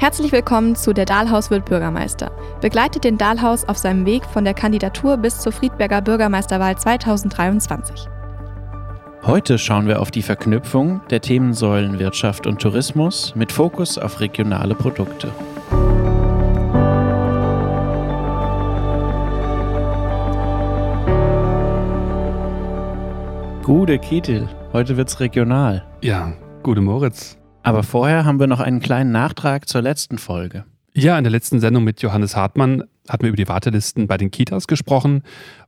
Herzlich willkommen zu Der Dahlhaus wird Bürgermeister. Begleitet den Dahlhaus auf seinem Weg von der Kandidatur bis zur Friedberger Bürgermeisterwahl 2023. Heute schauen wir auf die Verknüpfung der Themensäulen Wirtschaft und Tourismus mit Fokus auf regionale Produkte. Gute Kittel, heute wird's regional. Ja, gute Moritz. Aber vorher haben wir noch einen kleinen Nachtrag zur letzten Folge. Ja, in der letzten Sendung mit Johannes Hartmann hatten wir über die Wartelisten bei den Kitas gesprochen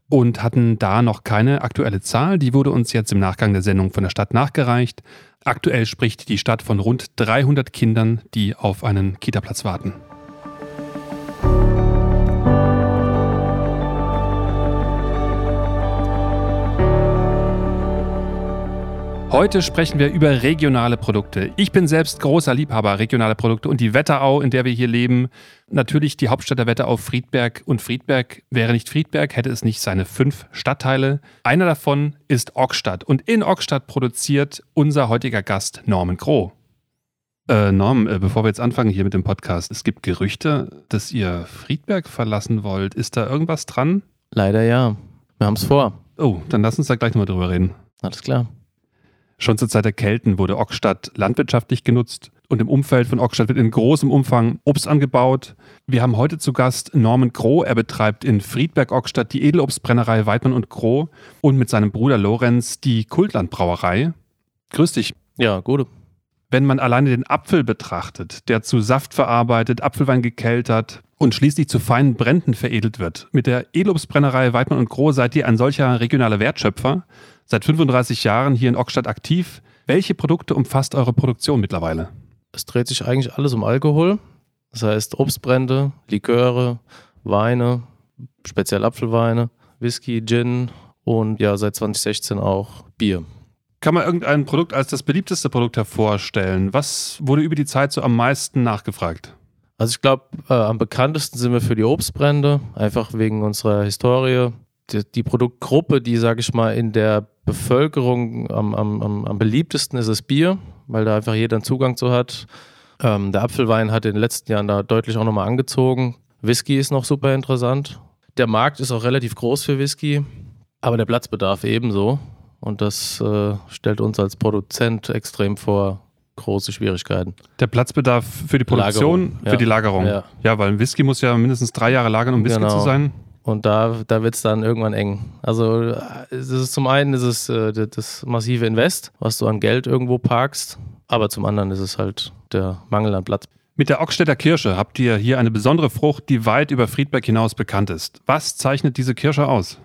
und hatten da noch keine aktuelle Zahl. Die wurde uns jetzt im Nachgang der Sendung von der Stadt nachgereicht. Aktuell spricht die Stadt von rund 300 Kindern, die auf einen Kitaplatz warten. Heute sprechen wir über regionale Produkte. Ich bin selbst großer Liebhaber regionaler Produkte und die Wetterau, in der wir hier leben, natürlich die Hauptstadt der Wetterau Friedberg und Friedberg wäre nicht Friedberg, hätte es nicht seine fünf Stadtteile. Einer davon ist Ockstadt und in Ockstadt produziert unser heutiger Gast Norman Groh. Äh, Norm, äh, bevor wir jetzt anfangen hier mit dem Podcast, es gibt Gerüchte, dass ihr Friedberg verlassen wollt. Ist da irgendwas dran? Leider ja. Wir haben es vor. Oh, dann lass uns da gleich nochmal drüber reden. Alles klar. Schon zur Zeit der Kelten wurde Ockstadt landwirtschaftlich genutzt und im Umfeld von Ockstadt wird in großem Umfang Obst angebaut. Wir haben heute zu Gast Norman Groh. Er betreibt in Friedberg-Ockstadt die Edelobstbrennerei Weidmann und Groh und mit seinem Bruder Lorenz die Kultlandbrauerei. Grüß dich. Ja, gut. Wenn man alleine den Apfel betrachtet, der zu Saft verarbeitet, Apfelwein gekeltert und schließlich zu feinen Bränden veredelt wird, mit der Edelobstbrennerei Weidmann und Groh seid ihr ein solcher regionaler Wertschöpfer seit 35 Jahren hier in Ockstadt aktiv. Welche Produkte umfasst eure Produktion mittlerweile? Es dreht sich eigentlich alles um Alkohol. Das heißt Obstbrände, Liköre, Weine, speziell Apfelweine, Whisky, Gin und ja, seit 2016 auch Bier. Kann man irgendein Produkt als das beliebteste Produkt hervorstellen? Was wurde über die Zeit so am meisten nachgefragt? Also ich glaube, äh, am bekanntesten sind wir für die Obstbrände, einfach wegen unserer Historie. Die, die Produktgruppe, die, sage ich mal, in der Bevölkerung am, am, am beliebtesten ist das Bier, weil da einfach jeder einen Zugang zu hat. Ähm, der Apfelwein hat in den letzten Jahren da deutlich auch nochmal angezogen. Whisky ist noch super interessant. Der Markt ist auch relativ groß für Whisky, aber der Platzbedarf ebenso. Und das äh, stellt uns als Produzent extrem vor große Schwierigkeiten. Der Platzbedarf für die Produktion, Lagerung, für ja. die Lagerung. Ja. ja, weil ein Whisky muss ja mindestens drei Jahre lagern, um Whisky Genau. zu sein. Und da, da wird es dann irgendwann eng. Also äh, es ist zum einen ist es äh, das- das massive Invest, was du an Geld irgendwo parkst, aber zum anderen ist es halt der Mangel an Platz. Mit der Ockstädter Kirsche habt ihr hier eine besondere Frucht, die weit über Friedberg hinaus bekannt ist. Was zeichnet diese Kirsche aus?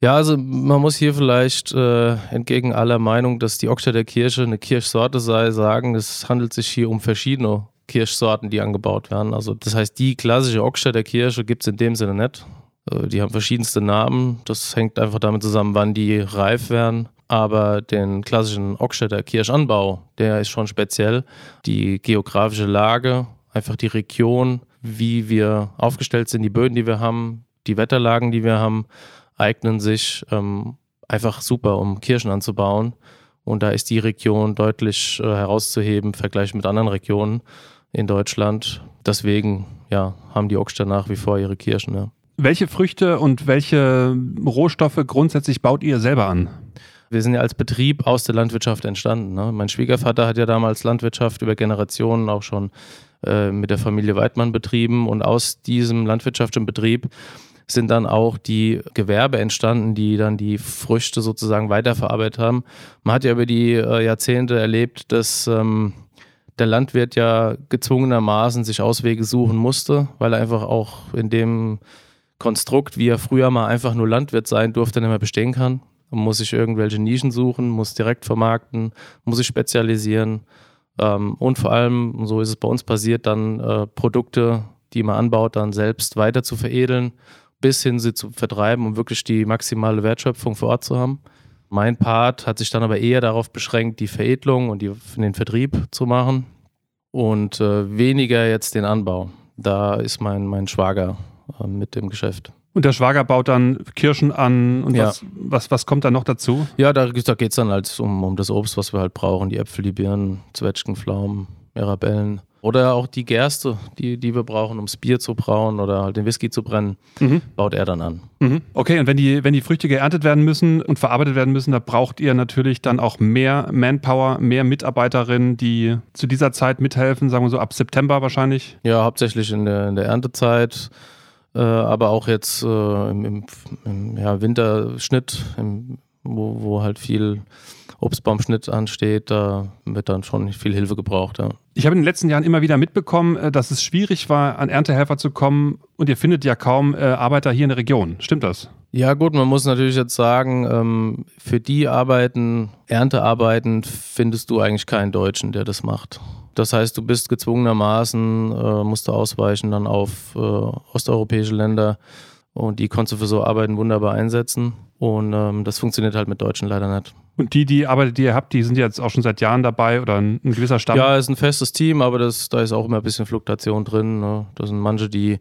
Ja, also man muss hier vielleicht äh, entgegen aller Meinung, dass die Ockstädter Kirsche eine Kirschsorte sei, sagen, es handelt sich hier um verschiedene Kirschsorten, die angebaut werden. Also das heißt, die klassische Ockstädter Kirsche gibt es in dem Sinne nicht. Äh, Die haben verschiedenste Namen. Das hängt einfach damit zusammen, wann die reif werden. Aber den klassischen Ockstädter Kirschanbau, der ist schon speziell. Die geografische Lage, einfach die Region, wie wir aufgestellt sind, die Böden, die wir haben, die Wetterlagen, die wir haben, eignen sich ähm, einfach super, um Kirschen anzubauen. Und da ist die Region deutlich äh, herauszuheben im Vergleich mit anderen Regionen in Deutschland. Deswegen ja, haben die Ockster nach wie vor ihre Kirschen. Ja. Welche Früchte und welche Rohstoffe grundsätzlich baut ihr selber an? Wir sind ja als Betrieb aus der Landwirtschaft entstanden. Ne? Mein Schwiegervater hat ja damals Landwirtschaft über Generationen auch schon äh, mit der Familie Weidmann betrieben und aus diesem landwirtschaftlichen Betrieb sind dann auch die Gewerbe entstanden, die dann die Früchte sozusagen weiterverarbeitet haben. Man hat ja über die äh, Jahrzehnte erlebt, dass ähm, der Landwirt ja gezwungenermaßen sich Auswege suchen musste, weil er einfach auch in dem Konstrukt, wie er früher mal einfach nur Landwirt sein durfte, nicht mehr bestehen kann. Man muss sich irgendwelche Nischen suchen, muss direkt vermarkten, muss sich spezialisieren ähm, und vor allem, und so ist es bei uns passiert, dann äh, Produkte, die man anbaut, dann selbst weiter zu veredeln, bis hin sie zu vertreiben, um wirklich die maximale Wertschöpfung vor Ort zu haben. Mein Part hat sich dann aber eher darauf beschränkt, die Veredelung und die, den Vertrieb zu machen und äh, weniger jetzt den Anbau. Da ist mein, mein Schwager äh, mit dem Geschäft. Und der Schwager baut dann Kirschen an und Ja. was, was, was kommt da noch dazu? Ja, da, da geht es dann halt um, um das Obst, was wir halt brauchen. Die Äpfel, die Birnen, Zwetschgen, Pflaumen, Mirabellen. Oder auch die Gerste, die, die wir brauchen, um das Bier zu brauen oder halt den Whisky zu brennen, mhm. baut er dann an. Mhm. Okay, und wenn die, wenn die Früchte geerntet werden müssen und verarbeitet werden müssen, da braucht ihr natürlich dann auch mehr Manpower, mehr Mitarbeiterinnen, die zu dieser Zeit mithelfen, sagen wir so ab September wahrscheinlich? Ja, hauptsächlich in der, in der Erntezeit. Äh, aber auch jetzt äh, im, im, im ja, Winterschnitt, im, wo, wo halt viel Obstbaumschnitt ansteht, da wird dann schon viel Hilfe gebraucht. Ja. Ich habe in den letzten Jahren immer wieder mitbekommen, äh, dass es schwierig war, an Erntehelfer zu kommen und ihr findet ja kaum äh, Arbeiter hier in der Region. Stimmt das? Ja gut, man muss natürlich jetzt sagen, ähm, für die Arbeiten, Erntearbeiten, findest du eigentlich keinen Deutschen, der das macht. Das heißt, du bist gezwungenermaßen, äh, musst du ausweichen dann auf osteuropäische Länder und die konntest du für so Arbeiten wunderbar einsetzen. Und ähm, das funktioniert halt mit Deutschen leider nicht. Und die, die Arbeiter, die ihr habt, die sind jetzt auch schon seit Jahren dabei oder ein, ein gewisser Stamm? Ja, es ist ein festes Team, aber das, da ist auch immer ein bisschen Fluktuation drin. Ne? Da sind manche, die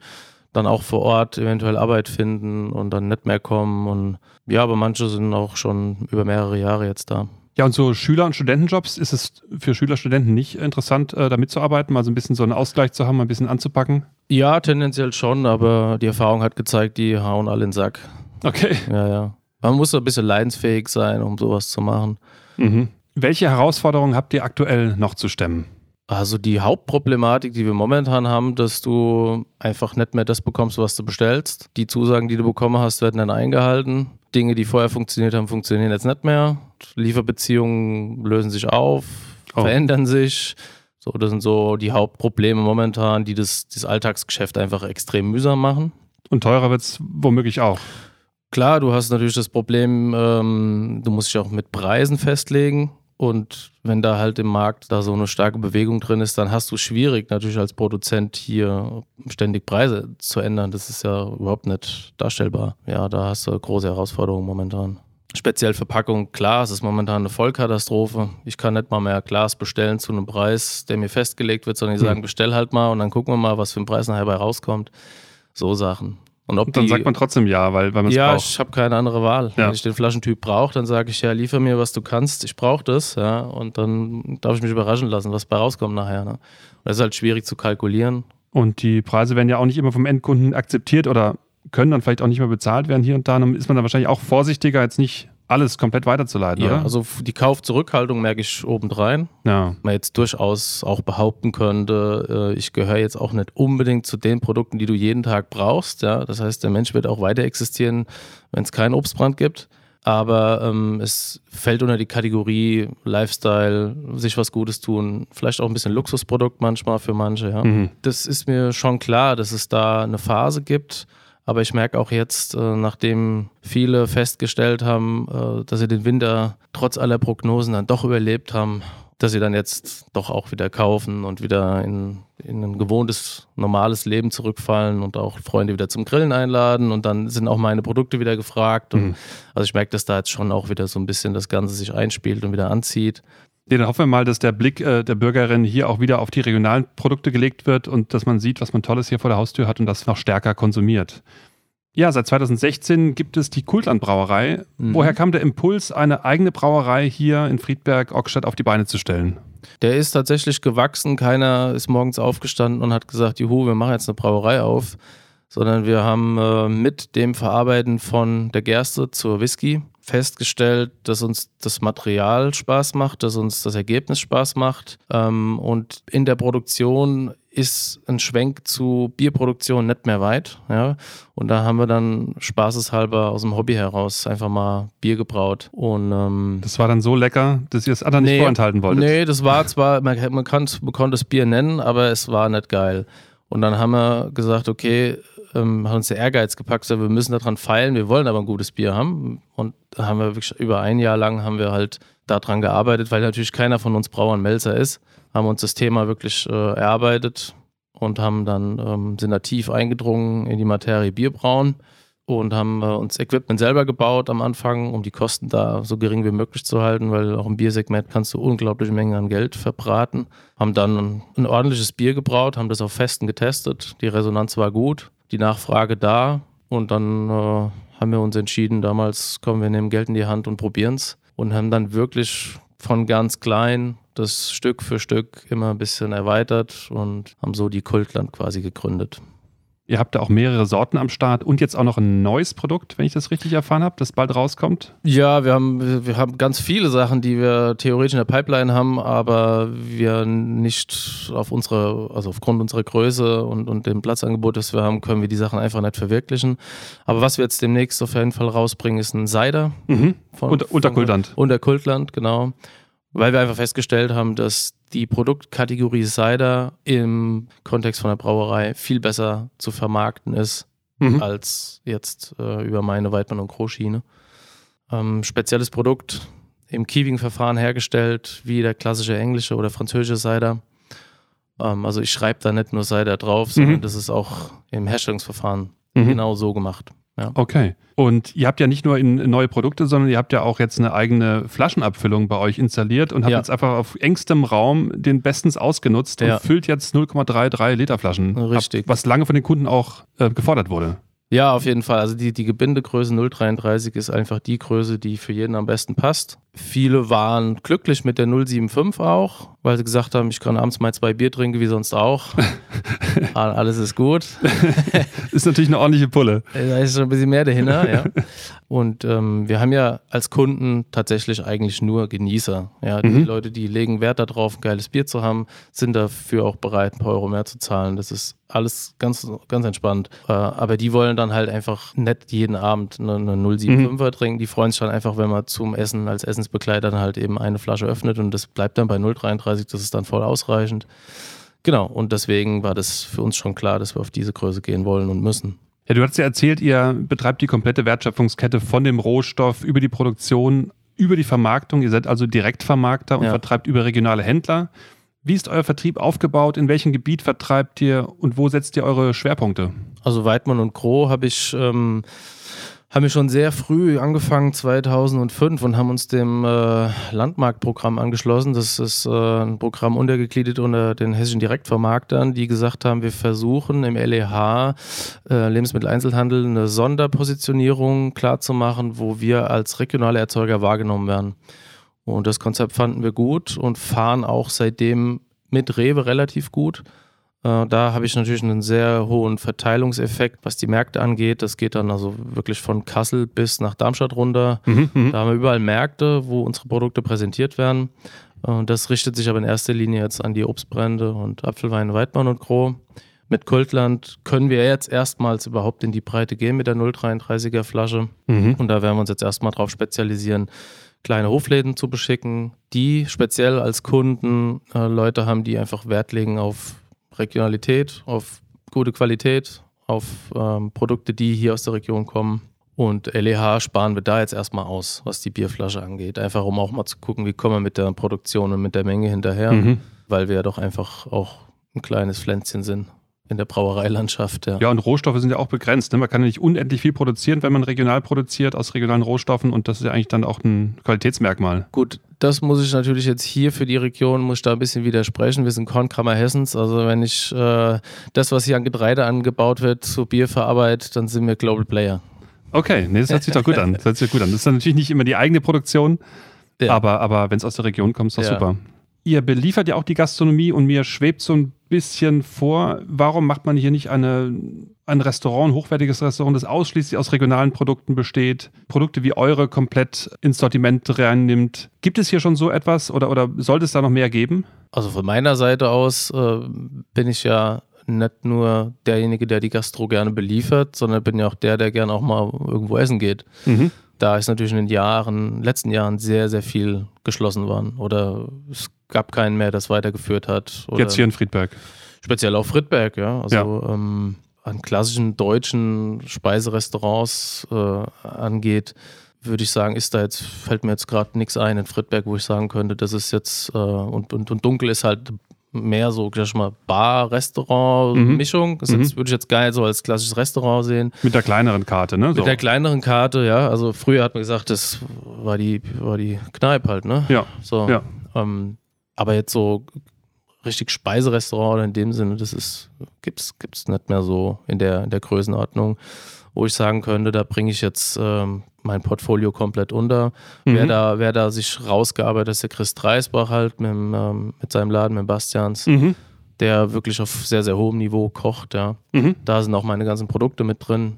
dann auch vor Ort eventuell Arbeit finden und dann nicht mehr kommen. Und ja, aber manche sind auch schon über mehrere Jahre jetzt da. Ja, und so Schüler- und Studentenjobs, ist es für Schüler, Studenten nicht interessant, äh, da mitzuarbeiten, mal so ein bisschen so einen Ausgleich zu haben, mal ein bisschen anzupacken? Ja, tendenziell schon, aber die Erfahrung hat gezeigt, die hauen alle in den Sack. Okay. Ja, ja. Man muss ein bisschen leidensfähig sein, um sowas zu machen. Mhm. Welche Herausforderungen habt ihr aktuell noch zu stemmen? Also die Hauptproblematik, die wir momentan haben, dass du einfach nicht mehr das bekommst, was du bestellst. Die Zusagen, die du bekommen hast, werden dann eingehalten. Dinge, die vorher funktioniert haben, funktionieren jetzt nicht mehr. Lieferbeziehungen lösen sich auf, oh. verändern sich. So, das sind so die Hauptprobleme momentan, die das, das Alltagsgeschäft einfach extrem mühsam machen. Und teurer wird es womöglich auch. Klar, du hast natürlich das Problem, ähm, du musst dich auch mit Preisen festlegen. Und wenn da halt im Markt da so eine starke Bewegung drin ist, dann hast du schwierig natürlich als Produzent hier ständig Preise zu ändern. Das ist ja überhaupt nicht darstellbar. Ja, da hast du große Herausforderungen momentan. Speziell Verpackung, Glas ist momentan eine Vollkatastrophe. Ich kann nicht mal mehr Glas bestellen zu einem Preis, der mir festgelegt wird, sondern die sagen, hm. bestell halt mal und dann gucken wir mal, was für ein Preis nachher bei rauskommt. So Sachen. Und, ob und dann die, sagt man trotzdem ja, weil, weil man es ja, braucht. Ja, ich habe keine andere Wahl. Ja. Wenn ich den Flaschentyp brauche, dann sage ich ja, liefer mir, was du kannst, ich brauche das. Ja, und dann darf ich mich überraschen lassen, was bei rauskommt nachher. Ne? Und das ist halt schwierig zu kalkulieren. Und die Preise werden ja auch nicht immer vom Endkunden akzeptiert oder können dann vielleicht auch nicht mehr bezahlt werden hier und da. Dann ist man dann wahrscheinlich auch vorsichtiger, jetzt nicht alles komplett weiterzuleiten, ja, oder? Also die Kaufzurückhaltung merke ich obendrein. Ja. Man jetzt durchaus auch behaupten könnte, äh, ich gehöre jetzt auch nicht unbedingt zu den Produkten, die du jeden Tag brauchst. Ja? Das heißt, der Mensch wird auch weiter existieren, wenn es keinen Obstbrand gibt. Aber ähm, es fällt unter die Kategorie Lifestyle, sich was Gutes tun, vielleicht auch ein bisschen Luxusprodukt manchmal für manche. Ja? Mhm. Das ist mir schon klar, dass es da eine Phase gibt aber ich merke auch jetzt, äh, nachdem viele festgestellt haben, äh, dass sie den Winter trotz aller Prognosen dann doch überlebt haben, dass sie dann jetzt doch auch wieder kaufen und wieder in, in ein gewohntes, normales Leben zurückfallen und auch Freunde wieder zum Grillen einladen und dann sind auch meine Produkte wieder gefragt. Mhm. also ich merke, dass da jetzt schon auch wieder so ein bisschen das Ganze sich einspielt und wieder anzieht. Dann hoffen wir mal, dass der Blick äh, der Bürgerin hier auch wieder auf die regionalen Produkte gelegt wird und dass man sieht, was man Tolles hier vor der Haustür hat und das noch stärker konsumiert. Ja, seit 2016 gibt es die Kultland-Brauerei. Mhm. Woher kam der Impuls, eine eigene Brauerei hier in Friedberg-Ockstadt auf die Beine zu stellen? Der ist tatsächlich gewachsen. Keiner ist morgens aufgestanden und hat gesagt, juhu, wir machen jetzt eine Brauerei auf. Sondern wir haben äh, mit dem Verarbeiten von der Gerste zur Whisky festgestellt, dass uns das Material Spaß macht, dass uns das Ergebnis Spaß macht. Ähm, und in der Produktion ist ein Schwenk zu Bierproduktion nicht mehr weit. Ja? Und da haben wir dann spaßeshalber aus dem Hobby heraus einfach mal Bier gebraut. Und, ähm, das war dann so lecker, dass ihr es anderen nee, nicht vorenthalten wolltet? Nee, das war zwar, man, man, kann, man konnte das Bier nennen, aber es war nicht geil. Und dann haben wir gesagt, okay, ähm, hat uns der Ehrgeiz gepackt, wir müssen daran feilen, wir wollen aber ein gutes Bier haben. Und da haben wir wirklich über ein Jahr lang haben wir halt daran gearbeitet, weil natürlich keiner von uns Brauern Melzer ist, haben uns das Thema wirklich äh, erarbeitet und haben dann ähm, sind da tief eingedrungen in die Materie Bierbrauen und haben äh, uns Equipment selber gebaut am Anfang, um die Kosten da so gering wie möglich zu halten, weil auch im Biersegment kannst du unglaubliche Mengen an Geld verbraten. Haben dann ein, ein ordentliches Bier gebraut, haben das auf Festen getestet. Die Resonanz war gut die Nachfrage da und dann äh, haben wir uns entschieden, damals kommen wir nehmen Geld in die Hand und probieren es und haben dann wirklich von ganz klein das Stück für Stück immer ein bisschen erweitert und haben so die Kultland quasi gegründet. Ihr habt da auch mehrere Sorten am Start und jetzt auch noch ein neues Produkt, wenn ich das richtig erfahren habe, das bald rauskommt. Ja, wir haben, wir haben ganz viele Sachen, die wir theoretisch in der Pipeline haben, aber wir nicht auf unsere, also aufgrund unserer Größe und, und dem Platzangebot, das wir haben, können wir die Sachen einfach nicht verwirklichen. Aber was wir jetzt demnächst auf jeden Fall rausbringen, ist ein Cider. Mhm. Von, unter, unter Kultland. Unter Kultland, genau. Weil wir einfach festgestellt haben, dass die Produktkategorie Cider im Kontext von der Brauerei viel besser zu vermarkten ist, mhm. als jetzt äh, über meine Weidmann und Großschiene. Ähm, spezielles Produkt im Kiewing-Verfahren hergestellt, wie der klassische englische oder französische Cider. Ähm, also ich schreibe da nicht nur Cider drauf, sondern mhm. das ist auch im Herstellungsverfahren mhm. genau so gemacht. Ja. Okay. Und ihr habt ja nicht nur in neue Produkte, sondern ihr habt ja auch jetzt eine eigene Flaschenabfüllung bei euch installiert und habt ja. jetzt einfach auf engstem Raum den bestens ausgenutzt ja. und füllt jetzt 0,33 Liter Flaschen. Richtig. Ab, was lange von den Kunden auch äh, gefordert wurde. Ja, auf jeden Fall. Also die, die Gebindegröße 0,33 ist einfach die Größe, die für jeden am besten passt. Viele waren glücklich mit der 0,75 auch, weil sie gesagt haben, ich kann abends mal zwei Bier trinken, wie sonst auch. Alles ist gut. ist natürlich eine ordentliche Pulle. Da ist schon ein bisschen mehr dahinter, ja. Und ähm, wir haben ja als Kunden tatsächlich eigentlich nur Genießer. Ja, die mhm. Leute, die legen Wert darauf, ein geiles Bier zu haben, sind dafür auch bereit, ein paar Euro mehr zu zahlen. Das ist alles ganz, ganz entspannt. Äh, aber die wollen dann halt einfach nicht jeden Abend eine, eine 075er mhm. trinken. Die freuen sich dann einfach, wenn man zum Essen als Essensbegleiter dann halt eben eine Flasche öffnet und das bleibt dann bei 0,33. Das ist dann voll ausreichend. Genau, und deswegen war das für uns schon klar, dass wir auf diese Größe gehen wollen und müssen. Ja, du hast ja erzählt, ihr betreibt die komplette Wertschöpfungskette von dem Rohstoff über die Produktion, über die Vermarktung. Ihr seid also Direktvermarkter und ja. vertreibt über regionale Händler. Wie ist euer Vertrieb aufgebaut? In welchem Gebiet vertreibt ihr und wo setzt ihr eure Schwerpunkte? Also Weidmann und Groh habe ich ähm, haben wir schon sehr früh angefangen, 2005, und haben uns dem äh, Landmarktprogramm angeschlossen. Das ist äh, ein Programm untergegliedert unter den hessischen Direktvermarktern, die gesagt haben, wir versuchen im LEH äh, Lebensmitteleinzelhandel eine Sonderpositionierung klarzumachen, wo wir als regionale Erzeuger wahrgenommen werden. Und das Konzept fanden wir gut und fahren auch seitdem mit Rewe relativ gut. Äh, da habe ich natürlich einen sehr hohen Verteilungseffekt, was die Märkte angeht. Das geht dann also wirklich von Kassel bis nach Darmstadt runter. Mhm, mhm. da haben wir überall Märkte, wo unsere Produkte präsentiert werden. Äh, das richtet sich aber in erster Linie jetzt an die Obstbrände und Apfelwein, Weidmann und Gro. Mit Kultland können wir jetzt erstmals überhaupt in die Breite gehen mit der 0,33er Flasche. Mhm. Und da werden wir uns jetzt erstmal drauf spezialisieren, kleine Hofläden zu beschicken, die speziell als Kunden äh, Leute haben, die einfach Wert legen auf Regionalität, auf gute Qualität, auf ähm, Produkte, die hier aus der Region kommen. Und LEH sparen wir da jetzt erstmal aus, was die Bierflasche angeht. Einfach um auch mal zu gucken, wie kommen wir mit der Produktion und mit der Menge hinterher, mhm. weil wir ja doch einfach auch ein kleines Pflänzchen sind in der Brauereilandschaft. Ja. ja, und Rohstoffe sind ja auch begrenzt. Ne? Man kann ja nicht unendlich viel produzieren, wenn man regional produziert aus regionalen Rohstoffen und das ist ja eigentlich dann auch ein Qualitätsmerkmal. Gut, das muss ich natürlich jetzt hier für die Region, muss ich da ein bisschen widersprechen. Wir sind Kornkammer Hessens, also wenn ich äh, das, was hier an Getreide angebaut wird, zu Bier verarbeite, dann sind wir Global Player. Okay, nee, das hört sich doch gut an. Das hört sich gut an. Das ist dann natürlich nicht immer die eigene Produktion, ja. aber, aber wenn es aus der Region kommt, ist das ja. super. Ihr beliefert ja auch die Gastronomie und mir schwebt so ein bisschen vor, warum macht man hier nicht eine, ein Restaurant, ein hochwertiges Restaurant, das ausschließlich aus regionalen Produkten besteht, Produkte wie eure komplett ins Sortiment reinnimmt? Gibt es hier schon so etwas oder, oder sollte es da noch mehr geben? Also von meiner Seite aus äh, bin ich ja nicht nur derjenige, der die Gastro gerne beliefert, sondern bin ja auch der, der gerne auch mal irgendwo essen geht. Mhm da ist natürlich in den Jahren, letzten Jahren sehr, sehr viel geschlossen worden. Oder es gab keinen mehr, das weitergeführt hat. Jetzt hier in Friedberg. Speziell auf Friedberg, ja. Also ja. Ähm, an klassischen deutschen Speiserestaurants äh, angeht, würde ich sagen, ist da jetzt, fällt mir jetzt gerade nichts ein in Friedberg, wo ich sagen könnte, das ist jetzt, äh, und, und, und dunkel ist halt mehr so, sag ich mal, Bar-Restaurant-Mischung. Mhm. Das mhm. würde ich jetzt geil so als klassisches Restaurant sehen. Mit der kleineren Karte, ne? So. Mit der kleineren Karte, ja. Also früher hat man gesagt, das war die, war die Kneipe halt, ne? Ja. So. Ja. Ähm, aber jetzt so richtig Speiserestaurant oder in dem Sinne, das ist, gibt's, gibt's nicht mehr so in der, in der Größenordnung, wo ich sagen könnte, da bringe ich jetzt ähm, mein Portfolio komplett unter. Mhm. Wer, da, wer da sich rausgearbeitet hat, ist der Chris Dreisbach halt mit, ähm, mit seinem Laden, mit Bastians. Mhm. Der wirklich auf sehr, sehr hohem Niveau kocht, ja. Mhm. Da sind auch meine ganzen Produkte mit drin.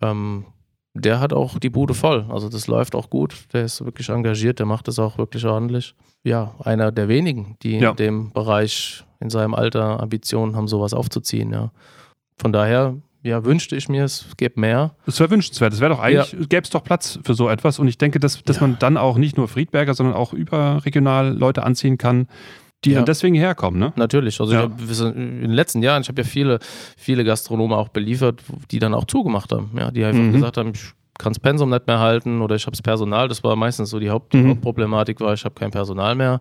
Ähm, der hat auch die Bude voll. Also das läuft auch gut. Der ist wirklich engagiert, der macht das auch wirklich ordentlich. Ja, einer der wenigen, die ja. in dem Bereich in seinem Alter Ambitionen haben, sowas aufzuziehen, ja. Von daher, ja, wünschte ich mir, es gäbe mehr. Das wäre wünschenswert. Es wäre doch eigentlich, ja. gäbe es doch Platz für so etwas. Und ich denke, dass, dass ja. man dann auch nicht nur Friedberger, sondern auch überregional Leute anziehen kann, die ja. dann deswegen herkommen, ne? Natürlich. Also ja. hab, in den letzten Jahren, ich habe ja viele, viele Gastronomen auch beliefert, die dann auch zugemacht haben. Ja, die einfach mhm. gesagt haben, ich kann das Pensum nicht mehr halten oder ich habe das Personal. Das war meistens so die Haupt mhm. Hauptproblematik, war, ich habe kein Personal mehr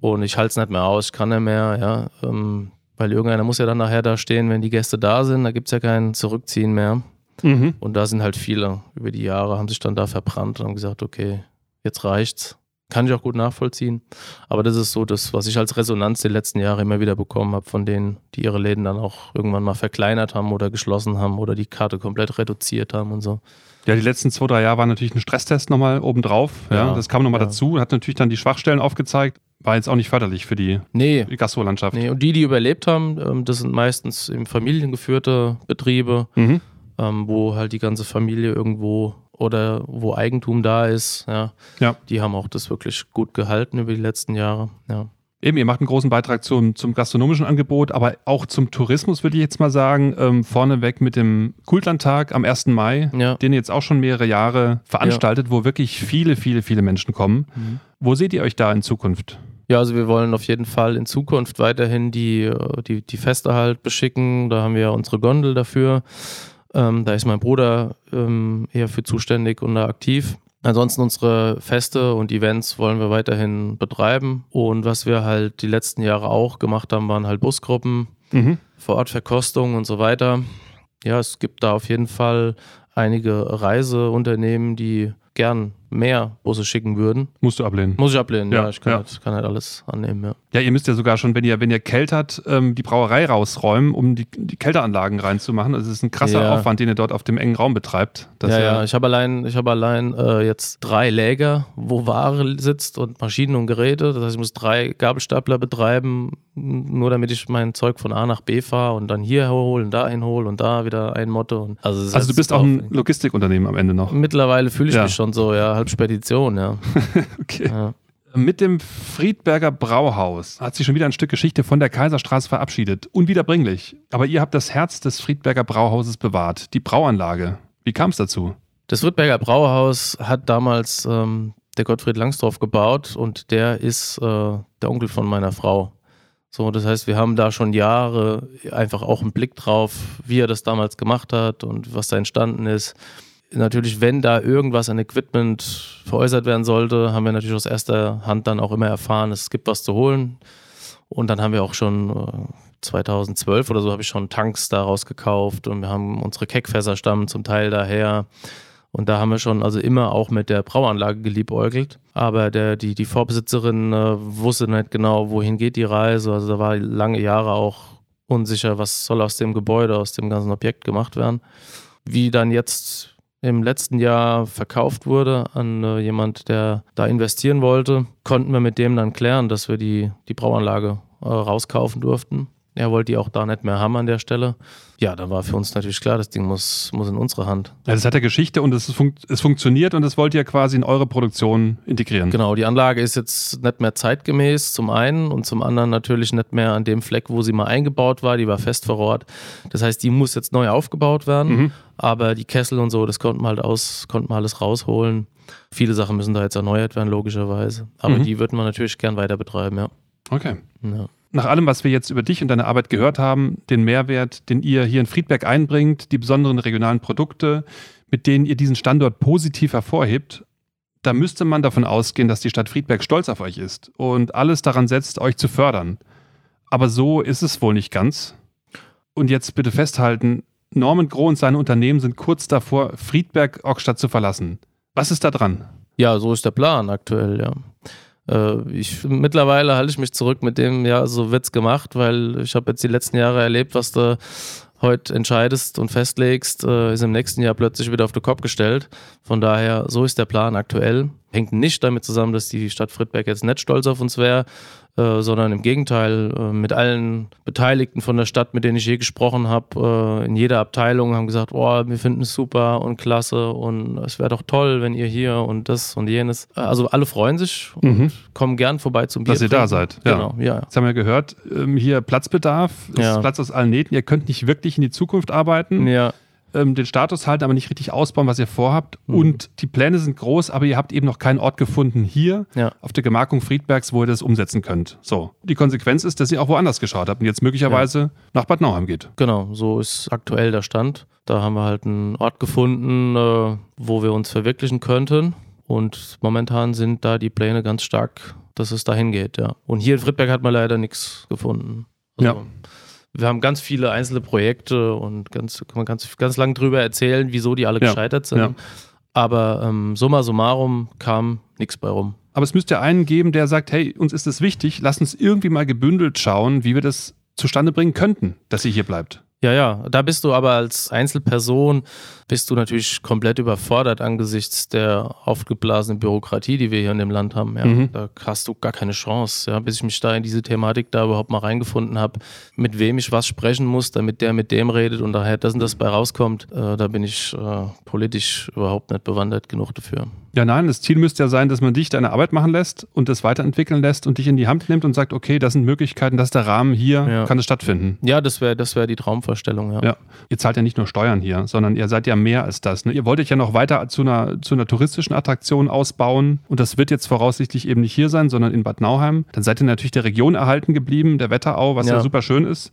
und ich halte es nicht mehr aus, ich kann nicht mehr, ja. Ähm, weil irgendeiner muss ja dann nachher da stehen, wenn die Gäste da sind, da gibt es ja kein Zurückziehen mehr. Mhm. Und da sind halt viele über die Jahre, haben sich dann da verbrannt und haben gesagt, okay, jetzt reicht's kann ich auch gut nachvollziehen. Aber das ist so das, was ich als Resonanz die letzten Jahre immer wieder bekommen habe von denen, die ihre Läden dann auch irgendwann mal verkleinert haben oder geschlossen haben oder die Karte komplett reduziert haben und so. Ja, die letzten zwei, drei Jahre waren natürlich ein Stresstest nochmal obendrauf. Ja, ja das kam nochmal ja. dazu, hat natürlich dann die Schwachstellen aufgezeigt. War jetzt auch nicht förderlich für die, nee. die Gastrolandschaft. Nee, und die, die überlebt haben, ähm, das sind meistens eben familiengeführte Betriebe, mhm. Ähm, wo halt die ganze Familie irgendwo oder wo Eigentum da ist, ja, ja. die haben auch das wirklich gut gehalten über die letzten Jahre. Ja. Eben, ihr macht einen großen Beitrag zum, zum gastronomischen Angebot, aber auch zum Tourismus, würde ich jetzt mal sagen. Ähm, vorneweg mit dem Kultlandtag am 1. Mai, ja. den ihr jetzt auch schon mehrere Jahre veranstaltet, ja. wo wirklich viele, viele, viele Menschen kommen. Mhm. Wo seht ihr euch da in Zukunft? Ja, also wir wollen auf jeden Fall in Zukunft weiterhin die, die, die Feste halt beschicken. Da haben wir ja unsere Gondel dafür. Ähm, da ist mein Bruder ähm, eher für zuständig und da aktiv. Ansonsten unsere Feste und Events wollen wir weiterhin betreiben. Und was wir halt die letzten Jahre auch gemacht haben, waren halt Busgruppen, mhm. Vorortverkostungen und so weiter. Ja, es gibt da auf jeden Fall einige Reiseunternehmen, die gern mehr Busse schicken würden. Musst du ablehnen. Muss ich ablehnen, ja. ja ich kann, ja. Halt, kann, halt, alles annehmen, ja. Ja, ihr müsst ja sogar schon, wenn ihr, wenn ihr keltert, ähm, die Brauerei rausräumen, um die, die Kälteranlagen reinzumachen. Also es ist ein krasser ja. Aufwand, den ihr dort auf dem engen Raum betreibt. ja, ja, ich habe allein, ich hab allein äh, jetzt drei Läger, wo Ware sitzt und Maschinen und Geräte. Das heißt, ich muss drei Gabelstapler betreiben, nur damit ich mein Zeug von A nach B fahre und dann hier holen, da einhole und da wieder ein Motto. also, also du bist auch ein Logistikunternehmen am Ende noch. Mittlerweile fühle ich mich schon so, ja, halb Spedition, ja. okay. Ja. Mit dem Friedberger Brauhaus hat sich schon wieder ein Stück Geschichte von der Kaiserstraße verabschiedet. Unwiederbringlich. Aber ihr habt das Herz des Friedberger Brauhauses bewahrt, die Brauanlage. Wie kam es dazu? Das Friedberger Brauhaus hat damals ähm, der Gottfried Langsdorff gebaut und der ist äh, der Onkel von meiner Frau. So, das heißt, wir haben da schon Jahre einfach auch einen Blick drauf, wie er das damals gemacht hat und was da entstanden ist natürlich, wenn da irgendwas an Equipment veräußert werden sollte, haben wir natürlich aus erster Hand dann auch immer erfahren, es gibt was zu holen. Und dann haben wir auch schon 2012 äh, oder so habe ich schon Tanks daraus gekauft und wir haben unsere Keckfässer stammen zum Teil daher. Und da haben wir schon also immer auch mit der Brauanlage geliebäugelt. Aber der, die, die Vorbesitzerin äh, wusste nicht genau, wohin geht die Reise. Also da war lange Jahre auch unsicher, was soll aus dem Gebäude, aus dem ganzen Objekt gemacht werden. Wie dann jetzt im letzten Jahr verkauft wurde an äh, jemand, der da investieren wollte, konnten wir mit dem dann klären, dass wir die, die Brauanlage äh, rauskaufen durften. Er wollte die auch da nicht mehr haben an der Stelle. Ja, da war für uns natürlich klar, das Ding muss, muss in unsere Hand. Ja, das hat ja Geschichte und es, fun es funktioniert und das wollt ihr quasi in eure Produktion integrieren. Genau, die Anlage ist jetzt nicht mehr zeitgemäß zum einen und zum anderen natürlich nicht mehr an dem Fleck, wo sie mal eingebaut war. Die war fest vor Ort. Das heißt, die muss jetzt neu aufgebaut werden. Mhm. Aber die Kessel und so, das konnten wir halt aus, konnten wir alles rausholen. Viele Sachen müssen da jetzt erneuert werden, logischerweise. Aber mhm. die würden wir natürlich gern weiter betreiben, ja. Okay. Ja. Nach allem, was wir jetzt über dich und deine Arbeit gehört haben, den Mehrwert, den ihr hier in Friedberg einbringt, die besonderen regionalen Produkte, mit denen ihr diesen Standort positiv hervorhebt, da müsste man davon ausgehen, dass die Stadt Friedberg stolz auf euch ist und alles daran setzt, euch zu fördern. Aber so ist es wohl nicht ganz. Und jetzt bitte festhalten, Norman Groh und seine Unternehmen sind kurz davor, Friedberg Ockstadt zu verlassen. Was ist da dran? Ja, so ist der Plan aktuell, ja. Äh, ich, mittlerweile halte ich mich zurück mit dem, ja, so wird's gemacht, weil ich habe jetzt die letzten Jahre erlebt, was du heute entscheidest und festlegst, äh, ist im nächsten Jahr plötzlich wieder auf den Kopf gestellt. Von daher, so ist der Plan aktuell. Hängt nicht damit zusammen, dass die Stadt Friedberg jetzt nicht stolz auf uns wäre, äh, sondern im Gegenteil, äh, mit allen Beteiligten von der Stadt, mit denen ich je gesprochen habe, äh, in jeder Abteilung haben gesagt, oh, wir finden es super und klasse und es wäre doch toll, wenn ihr hier und das und jenes. Also alle freuen sich und mhm. kommen gern vorbei zum Bier. Dass ihr da seid. Ja. Genau, ja. Jetzt haben wir gehört, ähm, hier Platzbedarf, es ja. ist Platz aus allen Nähten, ihr könnt nicht wirklich in die Zukunft arbeiten. Ja ähm, den Status halten, aber nicht richtig ausbauen, was ihr vorhabt. Mhm. Und die Pläne sind groß, aber ihr habt eben noch keinen Ort gefunden hier ja. auf der Gemarkung Friedbergs, wo ihr das umsetzen könnt. So. Die Konsequenz ist, dass ihr auch woanders geschaut habt und jetzt möglicherweise ja. nach Bad Nauheim geht. Genau, so ist aktuell der Stand. Da haben wir halt einen Ort gefunden, äh, wo wir uns verwirklichen könnten. Und momentan sind da die Pläne ganz stark, dass es dahin geht, ja. Und hier in Friedberg hat man leider nichts gefunden. Also, ja wir haben ganz viele einzelne Projekte und ganz, kann man ganz, ganz lang drüber erzählen, wieso die alle ja. gescheitert sind. Ja. Aber ähm, summa summarum kam nichts bei rum. Aber es müsste einen geben, der sagt, hey, uns ist das wichtig, lass uns irgendwie mal gebündelt schauen, wie wir das zustande bringen könnten, dass sie hier bleibt. Ja, ja, da bist du aber als Einzelperson, bist du natürlich komplett überfordert angesichts der aufgeblasenen Bürokratie, die wir hier in dem Land haben. Ja. Mhm. Da hast du gar keine Chance, ja, bis ich mich da in diese Thematik da überhaupt mal reingefunden habe, mit wem ich was sprechen muss, damit der mit dem redet und daher das und das bei rauskommt. Äh, da bin ich äh, politisch überhaupt nicht bewandert genug dafür. Ja, nein, das Ziel müsste ja sein, dass man dich deine Arbeit machen lässt und das weiterentwickeln lässt und dich in die Hand nimmt und sagt, okay, das sind Möglichkeiten, das ist der Rahmen, hier ja. kann es stattfinden. Ja, das wäre das wär die Traumvorstellung, ja. ja. Ihr zahlt ja nicht nur Steuern hier, sondern ihr seid ja mehr als das. Ne? Ihr wolltet ja noch weiter zu einer, zu einer touristischen Attraktion ausbauen und das wird jetzt voraussichtlich eben nicht hier sein, sondern in Bad Nauheim. Dann seid ihr natürlich der Region erhalten geblieben, der Wetterau, was ja, ja super schön ist.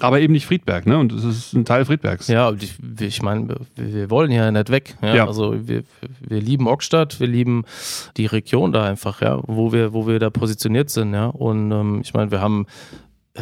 Aber eben nicht Friedberg, ne? Und es ist ein Teil Friedbergs. Ja, ich, ich meine, wir wollen ja nicht weg. Ja? ja. Also wir, wir lieben Ockstadt, wir lieben die Region da einfach, ja, wo wir, wo wir da positioniert sind, ja. Und ähm, ich meine, wir haben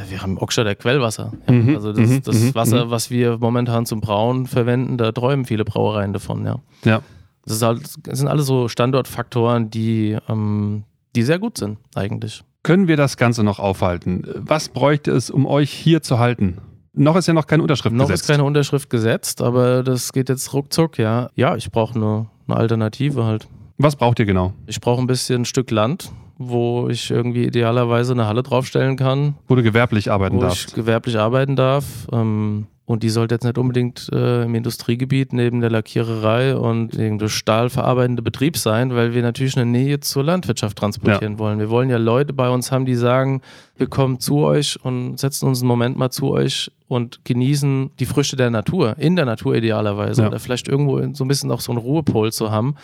wir haben Ockstadt der Quellwasser. Ja? Mhm. Also das, mhm. das mhm. Wasser, mhm. was wir momentan zum Brauen verwenden, da träumen viele Brauereien davon, ja. Ja. Das, halt, das sind alles so Standortfaktoren, die, ähm, die sehr gut sind, eigentlich. Können wir das Ganze noch aufhalten? Was bräuchte es, um euch hier zu halten? Noch ist ja noch keine Unterschrift noch gesetzt. Noch ist keine Unterschrift gesetzt, aber das geht jetzt ruckzuck, ja. Ja, ich brauche eine, eine Alternative halt. Was braucht ihr genau? Ich brauche ein bisschen ein Stück Land, wo ich irgendwie idealerweise eine Halle draufstellen kann. Wo du gewerblich arbeiten wo darfst. Wo ich gewerblich arbeiten darf. Ähm, und die sollte jetzt nicht unbedingt äh, im Industriegebiet neben der Lackiererei und irgendein stahlverarbeitende Betrieb sein, weil wir natürlich eine Nähe zur Landwirtschaft transportieren ja. wollen. Wir wollen ja Leute bei uns haben, die sagen, wir kommen zu euch und setzen uns einen Moment mal zu euch und genießen die Früchte der Natur, in der Natur idealerweise. Ja. Oder vielleicht irgendwo so ein bisschen auch so einen Ruhepol zu haben.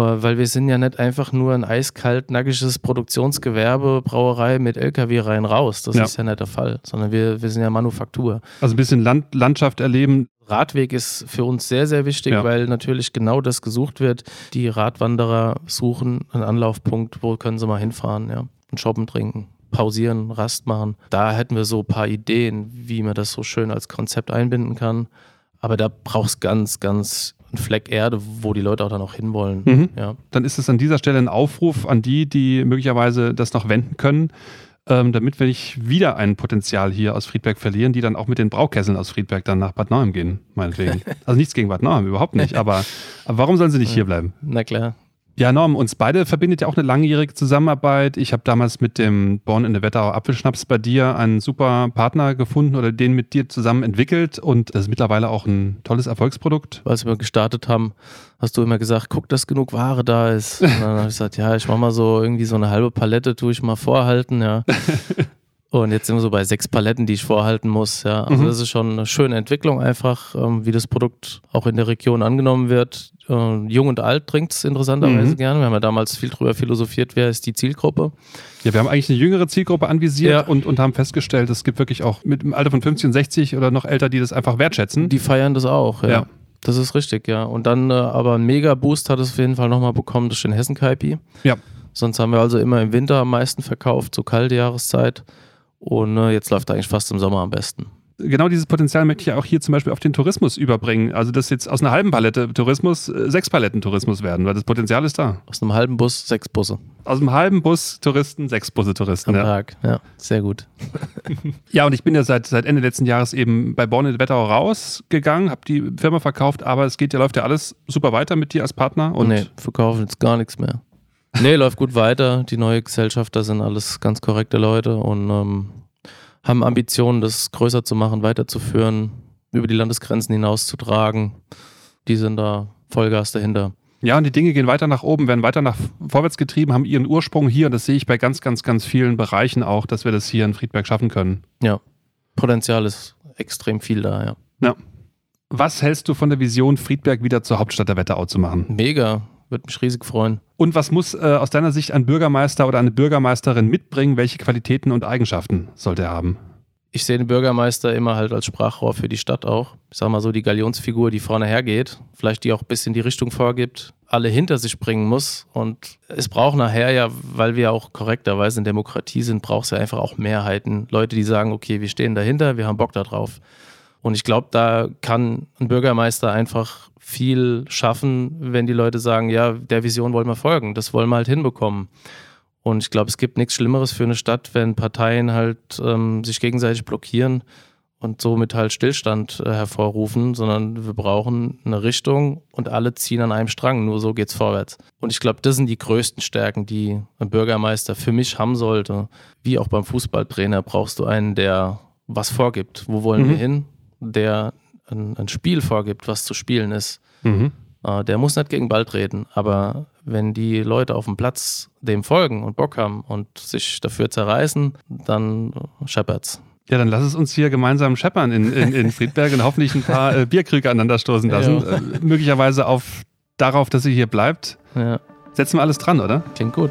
Äh, weil wir sind ja nicht einfach nur ein eiskalt, nackiges Produktionsgewerbe, Brauerei mit LKW rein raus. Das ja. ist ja nicht der Fall, sondern wir, wir sind ja Manufaktur. Also ein bisschen Land, Landschaft erleben. Radweg ist für uns sehr, sehr wichtig, ja. weil natürlich genau das gesucht wird. Die Radwanderer suchen einen Anlaufpunkt, wo können sie mal hinfahren, ja, und shoppen, trinken pausieren, Rast machen. Da hätten wir so ein paar Ideen, wie man das so schön als Konzept einbinden kann. Aber da braucht es ganz, ganz ein Fleck Erde, wo die Leute auch dann auch hinwollen. Mhm. Ja. Dann ist es an dieser Stelle ein Aufruf an die, die möglicherweise das noch wenden können, ähm, damit wir nicht wieder ein Potenzial hier aus Friedberg verlieren, die dann auch mit den Braukesseln aus Friedberg dann nach Bad Nauheim gehen, meinetwegen. also nichts gegen Bad Nauheim, überhaupt nicht. Aber, aber warum sollen sie nicht hier bleiben? Na klar. Ja, Norm, uns beide verbindet ja auch eine langjährige Zusammenarbeit. Ich habe damals mit dem Born in der Wetterau Apfelschnaps bei dir einen super Partner gefunden oder den mit dir zusammen entwickelt und das ist mittlerweile auch ein tolles Erfolgsprodukt. Als wir gestartet haben, hast du immer gesagt, guck, dass genug Ware da ist. Und dann habe ich gesagt, ja, ich mache mal so irgendwie so eine halbe Palette, tue ich mal vorhalten, ja. Und jetzt sind wir so bei sechs Paletten, die ich vorhalten muss. Ja, also mhm. das ist schon eine schöne Entwicklung einfach, ähm, wie das Produkt auch in der Region angenommen wird. Äh, Jung und alt trinkt es interessanterweise mhm. gerne. Wir haben ja damals viel drüber philosophiert, wer ist die Zielgruppe. Ja, wir haben eigentlich eine jüngere Zielgruppe anvisiert ja. und, und haben festgestellt, es gibt wirklich auch mit dem Alter von 50 und 60 oder noch älter, die das einfach wertschätzen. Die feiern das auch, ja. ja. Das ist richtig, ja. Und dann äh, aber ein Mega-Boost hat es auf jeden Fall nochmal bekommen durch den Hessen-Kaipi. Ja. Sonst haben wir also immer im Winter am meisten verkauft, so kalte Jahreszeit. Und äh, jetzt läuft eigentlich fast im Sommer am besten. genau dieses Potenzial möchte ich auch hier zum Beispiel auf den Tourismus überbringen. Also, dass jetzt aus einer halben Palette Tourismus äh, sechs Paletten Tourismus werden, weil das Potenzial ist da. Aus einem halben Bus sechs Busse. Aus einem halben Bus Touristen, sechs Busse Touristen. Am Ja. Tag. Ja, sehr gut. ja, und ich bin ja seit, seit Ende letzten Jahres eben bei Born in Wetterau rausgegangen, habe die Firma verkauft, aber es geht ja, läuft ja alles super weiter mit dir als Partner. Und nee, verkaufen jetzt gar nichts mehr. Nee, läuft gut weiter. Die neue Gesellschafter sind alles ganz korrekte Leute und ähm, haben Ambitionen, das größer zu machen, weiterzuführen, über die Landesgrenzen hinaus zu tragen. Die sind da Vollgas dahinter. Ja, und die Dinge gehen weiter nach oben, werden weiter nach vorwärts getrieben, haben ihren Ursprung hier. Und das sehe ich bei ganz, ganz, ganz vielen Bereichen auch, dass wir das hier in Friedberg schaffen können. Ja, Potenzial ist extrem viel da, ja. Ja. Was hältst du von der Vision, Friedberg wieder zur Hauptstadt der Wetterau zu machen? Mega, würde mich riesig freuen. Und was muss äh, aus deiner Sicht ein Bürgermeister oder eine Bürgermeisterin mitbringen? Welche Qualitäten und Eigenschaften sollte er haben? Ich sehe den Bürgermeister immer halt als Sprachrohr für die Stadt auch. Ich sag mal so, die Galionsfigur, die vorne hergeht, vielleicht die auch ein bisschen die Richtung vorgibt, alle hinter sich bringen muss. Und es braucht nachher ja, weil wir auch korrekterweise in Demokratie sind, braucht es ja einfach auch Mehrheiten. Leute, die sagen, okay, wir stehen dahinter, wir haben Bock da drauf. Und ich glaube, da kann ein Bürgermeister einfach viel schaffen, wenn die Leute sagen, ja, der Vision wollen wir folgen, das wollen wir halt hinbekommen. Und ich glaube, es gibt nichts Schlimmeres für eine Stadt, wenn Parteien halt ähm, sich gegenseitig blockieren und somit halt Stillstand äh, hervorrufen, sondern wir brauchen eine Richtung und alle ziehen an einem Strang. Nur so geht's vorwärts. Und ich glaube, das sind die größten Stärken, die ein Bürgermeister für mich haben sollte. Wie auch beim Fußballtrainer brauchst du einen, der was vorgibt. Wo wollen Mhm. wir hin? Der ein, ein Spiel vorgibt, was zu spielen ist. Mhm. Äh, der muss nicht gegen Ball treten, aber wenn die Leute auf dem Platz dem folgen und Bock haben und sich dafür zerreißen, dann scheppert's. Ja, dann lass es uns hier gemeinsam scheppern in, in, in Friedberg und hoffentlich ein paar äh, Bierkrüge aneinander stoßen lassen. Ja. Äh, möglicherweise auf, darauf, dass sie hier bleibt. Ja, Setzen wir alles dran, oder? klingt gut.